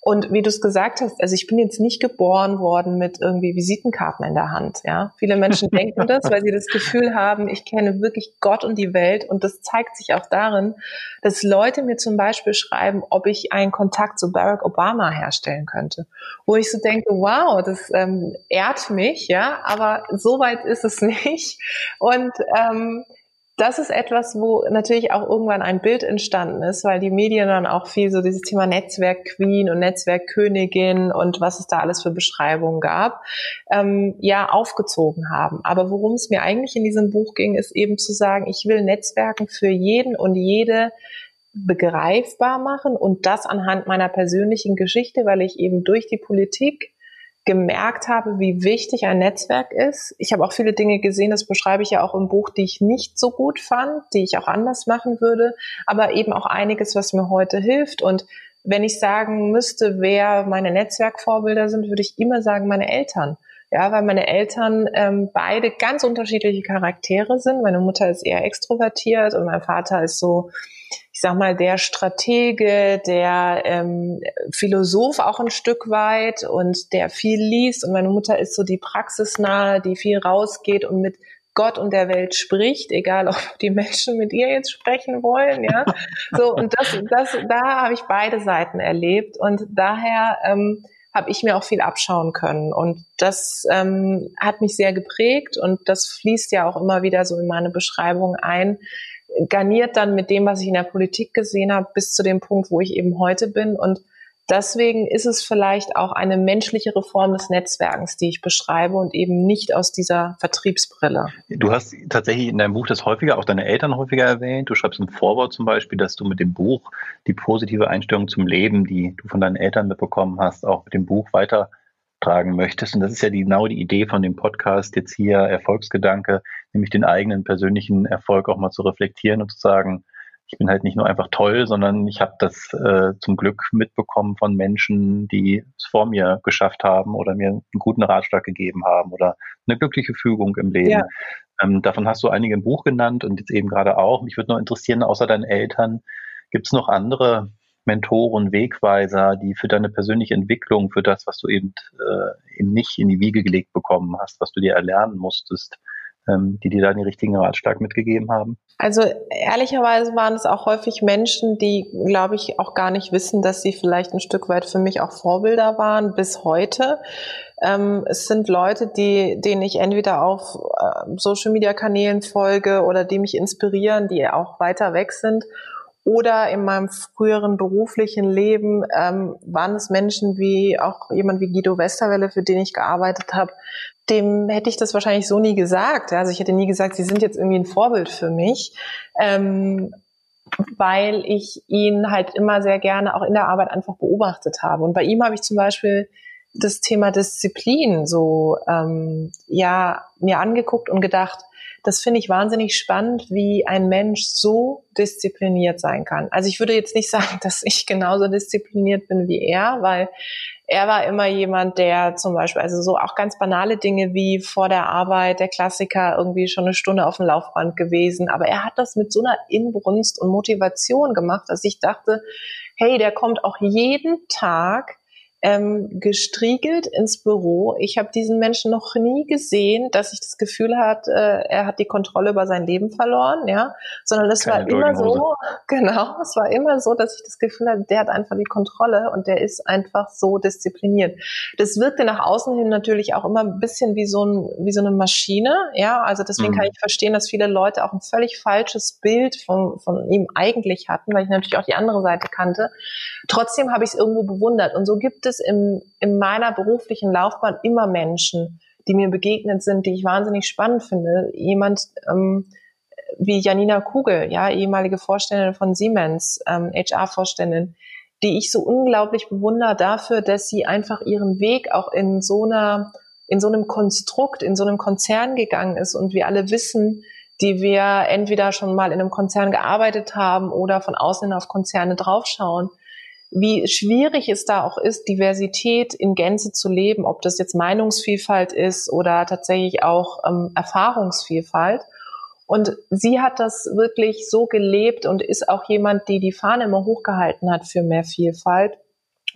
Und wie du es gesagt hast, also ich bin jetzt nicht geboren worden mit irgendwie Visitenkarten in der Hand. Ja, viele Menschen denken das, weil sie das Gefühl haben, ich kenne wirklich Gott und die Welt. Und das zeigt sich auch darin, dass Leute mir zum Beispiel schreiben, ob ich einen Kontakt zu Barack Obama herstellen könnte, wo ich so denke, wow, das ähm, ehrt mich, ja, aber so weit ist es nicht. Und ähm, das ist etwas, wo natürlich auch irgendwann ein Bild entstanden ist, weil die Medien dann auch viel so dieses Thema Netzwerk Queen und Netzwerk Königin und was es da alles für Beschreibungen gab, ähm, ja aufgezogen haben. Aber worum es mir eigentlich in diesem Buch ging, ist eben zu sagen, ich will Netzwerken für jeden und jede begreifbar machen und das anhand meiner persönlichen Geschichte, weil ich eben durch die Politik gemerkt habe, wie wichtig ein Netzwerk ist. Ich habe auch viele Dinge gesehen, das beschreibe ich ja auch im Buch, die ich nicht so gut fand, die ich auch anders machen würde, aber eben auch einiges, was mir heute hilft. Und wenn ich sagen müsste, wer meine Netzwerkvorbilder sind, würde ich immer sagen, meine Eltern. Ja, weil meine Eltern ähm, beide ganz unterschiedliche Charaktere sind. Meine Mutter ist eher extrovertiert und mein Vater ist so ich sag mal, der Stratege, der ähm, Philosoph auch ein Stück weit und der viel liest. Und meine Mutter ist so die praxisnahe, die viel rausgeht und mit Gott und der Welt spricht, egal ob die Menschen mit ihr jetzt sprechen wollen, ja. So, und das, das, da habe ich beide Seiten erlebt und daher ähm, habe ich mir auch viel abschauen können. Und das ähm, hat mich sehr geprägt und das fließt ja auch immer wieder so in meine Beschreibung ein, garniert dann mit dem, was ich in der Politik gesehen habe, bis zu dem Punkt, wo ich eben heute bin. Und deswegen ist es vielleicht auch eine menschliche Reform des Netzwerkens, die ich beschreibe und eben nicht aus dieser Vertriebsbrille. Du hast tatsächlich in deinem Buch das häufiger, auch deine Eltern häufiger erwähnt. Du schreibst im Vorwort zum Beispiel, dass du mit dem Buch die positive Einstellung zum Leben, die du von deinen Eltern mitbekommen hast, auch mit dem Buch weiter tragen möchtest. Und das ist ja genau die Idee von dem Podcast jetzt hier, Erfolgsgedanke, nämlich den eigenen persönlichen Erfolg auch mal zu reflektieren und zu sagen, ich bin halt nicht nur einfach toll, sondern ich habe das äh, zum Glück mitbekommen von Menschen, die es vor mir geschafft haben oder mir einen guten Ratschlag gegeben haben oder eine glückliche Fügung im Leben. Ja. Ähm, davon hast du einige im Buch genannt und jetzt eben gerade auch. Mich würde noch interessieren, außer deinen Eltern, gibt es noch andere Mentoren, Wegweiser, die für deine persönliche Entwicklung, für das, was du eben, äh, eben nicht in die Wiege gelegt bekommen hast, was du dir erlernen musstest, ähm, die dir da den richtigen Ratschlag mitgegeben haben? Also ehrlicherweise waren es auch häufig Menschen, die, glaube ich, auch gar nicht wissen, dass sie vielleicht ein Stück weit für mich auch Vorbilder waren bis heute. Ähm, es sind Leute, die, denen ich entweder auf äh, Social Media Kanälen folge oder die mich inspirieren, die auch weiter weg sind oder in meinem früheren beruflichen Leben ähm, waren es Menschen wie auch jemand wie Guido Westerwelle, für den ich gearbeitet habe. Dem hätte ich das wahrscheinlich so nie gesagt. Also ich hätte nie gesagt, sie sind jetzt irgendwie ein Vorbild für mich. Ähm, weil ich ihn halt immer sehr gerne auch in der Arbeit einfach beobachtet habe. Und bei ihm habe ich zum Beispiel das Thema Disziplin so ähm, ja mir angeguckt und gedacht, das finde ich wahnsinnig spannend, wie ein Mensch so diszipliniert sein kann. Also ich würde jetzt nicht sagen, dass ich genauso diszipliniert bin wie er, weil er war immer jemand, der zum Beispiel, also so auch ganz banale Dinge wie vor der Arbeit, der Klassiker, irgendwie schon eine Stunde auf dem Laufband gewesen. Aber er hat das mit so einer Inbrunst und Motivation gemacht, dass ich dachte, hey, der kommt auch jeden Tag ähm, gestriegelt ins Büro. Ich habe diesen Menschen noch nie gesehen, dass ich das Gefühl hat, äh, er hat die Kontrolle über sein Leben verloren, ja, sondern es Keine war immer so, genau, es war immer so, dass ich das Gefühl hatte, der hat einfach die Kontrolle und der ist einfach so diszipliniert. Das wirkte nach außen hin natürlich auch immer ein bisschen wie so ein wie so eine Maschine, ja, also deswegen mhm. kann ich verstehen, dass viele Leute auch ein völlig falsches Bild von von ihm eigentlich hatten, weil ich natürlich auch die andere Seite kannte. Trotzdem habe ich es irgendwo bewundert und so gibt es es im, in meiner beruflichen Laufbahn immer Menschen, die mir begegnet sind, die ich wahnsinnig spannend finde. Jemand ähm, wie Janina Kugel, ja, ehemalige Vorständin von Siemens, ähm, HR-Vorständin, die ich so unglaublich bewundere dafür, dass sie einfach ihren Weg auch in so einer, in so einem Konstrukt, in so einem Konzern gegangen ist und wir alle wissen, die wir entweder schon mal in einem Konzern gearbeitet haben oder von außen auf Konzerne draufschauen, wie schwierig es da auch ist, Diversität in Gänze zu leben, ob das jetzt Meinungsvielfalt ist oder tatsächlich auch ähm, Erfahrungsvielfalt. Und sie hat das wirklich so gelebt und ist auch jemand, die die Fahne immer hochgehalten hat für mehr Vielfalt.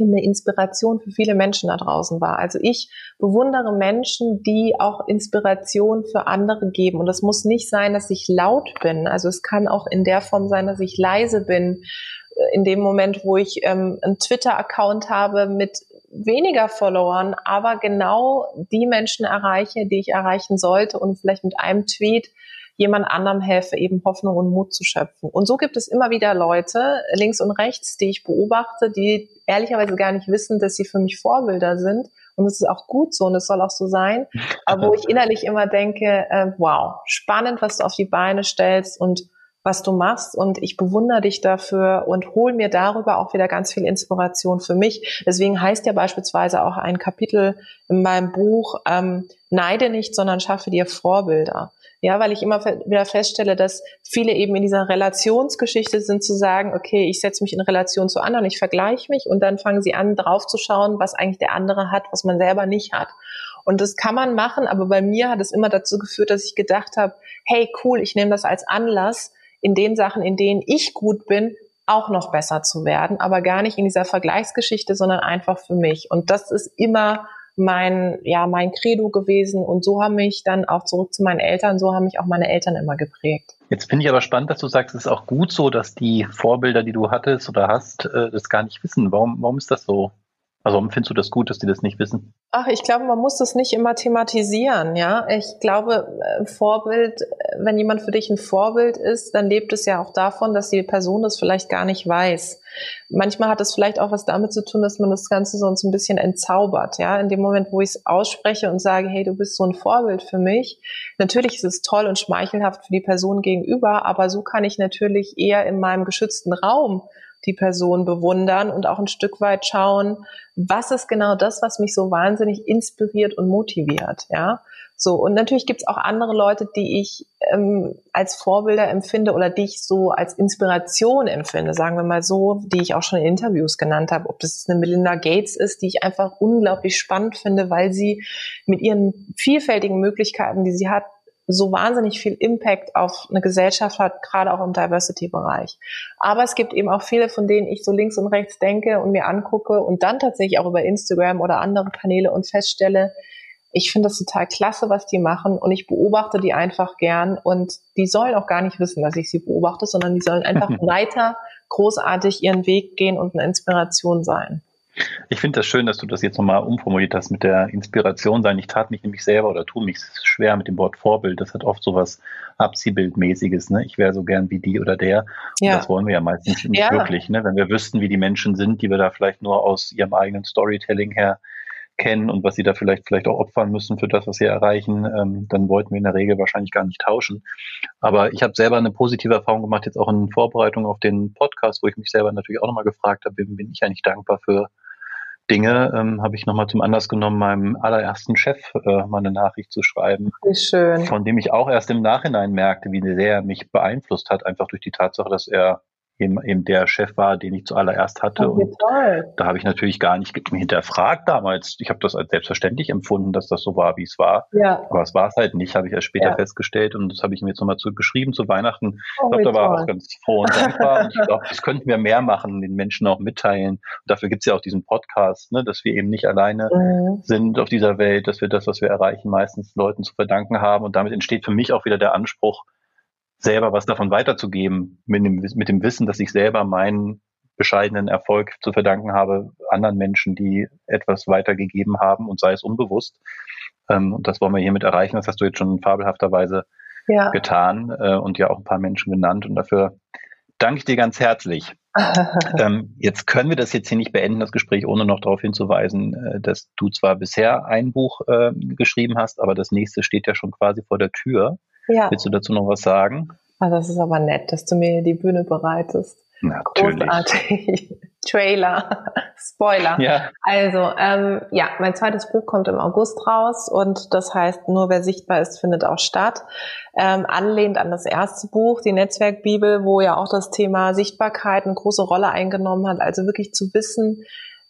eine Inspiration für viele Menschen da draußen war. Also ich bewundere Menschen, die auch Inspiration für andere geben. Und das muss nicht sein, dass ich laut bin. Also es kann auch in der Form sein, dass ich leise bin. In dem Moment, wo ich ähm, einen Twitter-Account habe mit weniger Followern, aber genau die Menschen erreiche, die ich erreichen sollte und vielleicht mit einem Tweet jemand anderem helfe, eben Hoffnung und Mut zu schöpfen. Und so gibt es immer wieder Leute, links und rechts, die ich beobachte, die ehrlicherweise gar nicht wissen, dass sie für mich Vorbilder sind. Und es ist auch gut so und es soll auch so sein. Aber wo ich innerlich immer denke, äh, wow, spannend, was du auf die Beine stellst und was du machst und ich bewundere dich dafür und hol mir darüber auch wieder ganz viel Inspiration für mich. Deswegen heißt ja beispielsweise auch ein Kapitel in meinem Buch, ähm, neide nicht, sondern schaffe dir Vorbilder. Ja, weil ich immer wieder feststelle, dass viele eben in dieser Relationsgeschichte sind zu sagen, okay, ich setze mich in Relation zu anderen, ich vergleiche mich und dann fangen sie an, drauf zu schauen, was eigentlich der andere hat, was man selber nicht hat. Und das kann man machen, aber bei mir hat es immer dazu geführt, dass ich gedacht habe, hey, cool, ich nehme das als Anlass, in den Sachen, in denen ich gut bin, auch noch besser zu werden, aber gar nicht in dieser Vergleichsgeschichte, sondern einfach für mich. Und das ist immer mein, ja, mein Credo gewesen. Und so haben mich dann auch zurück zu meinen Eltern, so haben mich auch meine Eltern immer geprägt. Jetzt finde ich aber spannend, dass du sagst, es ist auch gut so, dass die Vorbilder, die du hattest oder hast, äh, das gar nicht wissen. Warum, warum ist das so? Also warum findest du das gut, dass die das nicht wissen? Ach, ich glaube, man muss das nicht immer thematisieren, ja. Ich glaube, äh, Vorbild, äh, wenn jemand für dich ein Vorbild ist, dann lebt es ja auch davon, dass die Person das vielleicht gar nicht weiß. Manchmal hat es vielleicht auch was damit zu tun, dass man das Ganze sonst ein bisschen entzaubert, ja. In dem Moment, wo ich es ausspreche und sage, hey, du bist so ein Vorbild für mich. Natürlich ist es toll und schmeichelhaft für die Person gegenüber, aber so kann ich natürlich eher in meinem geschützten Raum die Person bewundern und auch ein Stück weit schauen, was ist genau das, was mich so wahnsinnig inspiriert und motiviert, ja. So, und natürlich gibt's auch andere Leute, die ich ähm, als Vorbilder empfinde oder die ich so als Inspiration empfinde, sagen wir mal so, die ich auch schon in Interviews genannt habe, ob das eine Melinda Gates ist, die ich einfach unglaublich spannend finde, weil sie mit ihren vielfältigen Möglichkeiten, die sie hat, so wahnsinnig viel Impact auf eine Gesellschaft hat, gerade auch im Diversity-Bereich. Aber es gibt eben auch viele, von denen ich so links und rechts denke und mir angucke und dann tatsächlich auch über Instagram oder andere Kanäle und feststelle, ich finde das total klasse, was die machen und ich beobachte die einfach gern und die sollen auch gar nicht wissen, dass ich sie beobachte, sondern die sollen einfach weiter großartig ihren Weg gehen und eine Inspiration sein. Ich finde das schön, dass du das jetzt nochmal umformuliert hast mit der Inspiration sein. Ich tat mich nämlich selber oder tue mich schwer mit dem Wort Vorbild. Das hat oft so was Abziehbildmäßiges. Ne? Ich wäre so gern wie die oder der. Ja. Und das wollen wir ja meistens nicht ja. wirklich. Ne? Wenn wir wüssten, wie die Menschen sind, die wir da vielleicht nur aus ihrem eigenen Storytelling her kennen und was sie da vielleicht vielleicht auch opfern müssen für das, was sie erreichen, ähm, dann wollten wir in der Regel wahrscheinlich gar nicht tauschen. Aber ich habe selber eine positive Erfahrung gemacht, jetzt auch in Vorbereitung auf den Podcast, wo ich mich selber natürlich auch nochmal gefragt habe, bin, bin ich eigentlich dankbar für Dinge ähm, habe ich nochmal zum Anlass genommen, meinem allerersten Chef äh, mal eine Nachricht zu schreiben. Wie schön. Von dem ich auch erst im Nachhinein merkte, wie sehr er mich beeinflusst hat, einfach durch die Tatsache, dass er eben, eben der Chef war, den ich zuallererst hatte. Oh, und toll. da habe ich natürlich gar nicht hinterfragt damals. Ich habe das als selbstverständlich empfunden, dass das so war, wie es war. Ja. Aber es war es halt nicht, habe ich erst später ja. festgestellt. Und das habe ich mir jetzt nochmal zu, geschrieben zu Weihnachten. Oh, ich glaube, da war ich ganz froh und dankbar. und ich glaube, das könnten wir mehr machen, den Menschen auch mitteilen. Und dafür gibt es ja auch diesen Podcast, ne, dass wir eben nicht alleine mhm. sind auf dieser Welt, dass wir das, was wir erreichen, meistens Leuten zu verdanken haben. Und damit entsteht für mich auch wieder der Anspruch, selber was davon weiterzugeben, mit dem, mit dem Wissen, dass ich selber meinen bescheidenen Erfolg zu verdanken habe, anderen Menschen, die etwas weitergegeben haben und sei es unbewusst. Ähm, und das wollen wir hiermit erreichen. Das hast du jetzt schon fabelhafterweise ja. getan äh, und ja auch ein paar Menschen genannt. Und dafür danke ich dir ganz herzlich. ähm, jetzt können wir das jetzt hier nicht beenden, das Gespräch, ohne noch darauf hinzuweisen, äh, dass du zwar bisher ein Buch äh, geschrieben hast, aber das nächste steht ja schon quasi vor der Tür. Ja. Willst du dazu noch was sagen? Ah, das ist aber nett, dass du mir die Bühne bereitest. Natürlich. Großartig. Trailer, Spoiler. Ja. Also, ähm, ja, mein zweites Buch kommt im August raus und das heißt, nur wer sichtbar ist, findet auch statt. Ähm, anlehnt an das erste Buch, die Netzwerkbibel, wo ja auch das Thema Sichtbarkeit eine große Rolle eingenommen hat. Also wirklich zu wissen,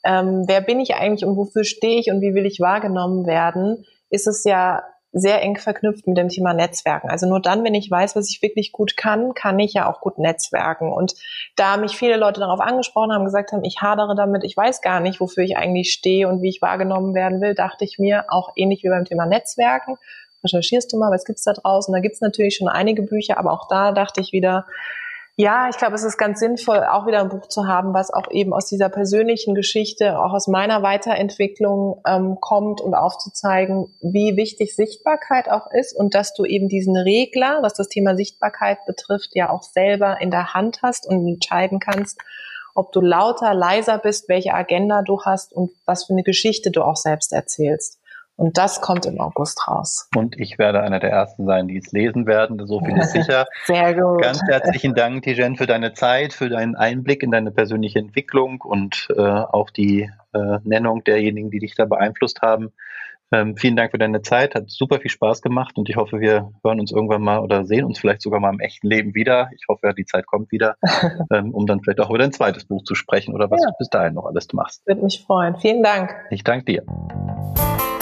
ähm, wer bin ich eigentlich und wofür stehe ich und wie will ich wahrgenommen werden, ist es ja sehr eng verknüpft mit dem Thema Netzwerken. Also nur dann, wenn ich weiß, was ich wirklich gut kann, kann ich ja auch gut netzwerken. Und da mich viele Leute darauf angesprochen haben, gesagt haben, ich hadere damit, ich weiß gar nicht, wofür ich eigentlich stehe und wie ich wahrgenommen werden will, dachte ich mir, auch ähnlich wie beim Thema Netzwerken, recherchierst du mal, was gibt's da draußen? Da gibt's natürlich schon einige Bücher, aber auch da dachte ich wieder, ja, ich glaube, es ist ganz sinnvoll, auch wieder ein Buch zu haben, was auch eben aus dieser persönlichen Geschichte, auch aus meiner Weiterentwicklung ähm, kommt und aufzuzeigen, wie wichtig Sichtbarkeit auch ist und dass du eben diesen Regler, was das Thema Sichtbarkeit betrifft, ja auch selber in der Hand hast und entscheiden kannst, ob du lauter, leiser bist, welche Agenda du hast und was für eine Geschichte du auch selbst erzählst. Und das kommt im August raus. Und ich werde einer der Ersten sein, die es lesen werden. So viel ist sicher. Sehr gut. Ganz herzlichen Dank, Tijen, für deine Zeit, für deinen Einblick in deine persönliche Entwicklung und äh, auch die äh, Nennung derjenigen, die dich da beeinflusst haben. Ähm, vielen Dank für deine Zeit, hat super viel Spaß gemacht und ich hoffe, wir hören uns irgendwann mal oder sehen uns vielleicht sogar mal im echten Leben wieder. Ich hoffe, die Zeit kommt wieder, ähm, um dann vielleicht auch über dein zweites Buch zu sprechen oder was ja. du bis dahin noch alles machst. Würde mich freuen. Vielen Dank. Ich danke dir.